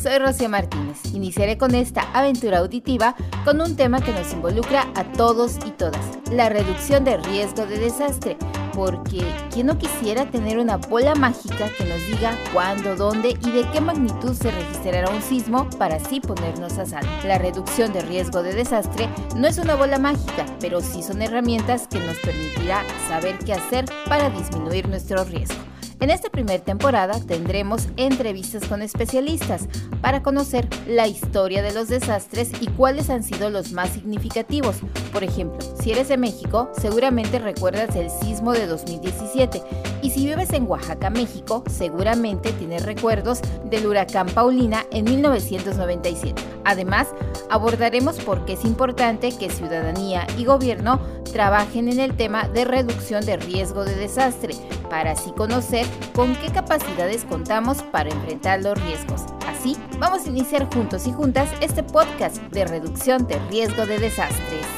soy Rocío Martínez. Iniciaré con esta aventura auditiva con un tema que nos involucra a todos y todas, la reducción de riesgo de desastre. Porque, ¿quién no quisiera tener una bola mágica que nos diga cuándo, dónde y de qué magnitud se registrará un sismo para así ponernos a salvo? La reducción de riesgo de desastre no es una bola mágica, pero sí son herramientas que nos permitirá saber qué hacer para disminuir nuestro riesgo. En esta primera temporada tendremos entrevistas con especialistas para conocer la historia de los desastres y cuáles han sido los más significativos. Por ejemplo, si eres de México, seguramente recuerdas el sismo de 2017 y si vives en Oaxaca, México, seguramente tienes recuerdos del huracán Paulina en 1997. Además, abordaremos por qué es importante que ciudadanía y gobierno trabajen en el tema de reducción de riesgo de desastre, para así conocer con qué capacidades contamos para enfrentar los riesgos. Así, vamos a iniciar juntos y juntas este podcast de reducción de riesgo de desastres.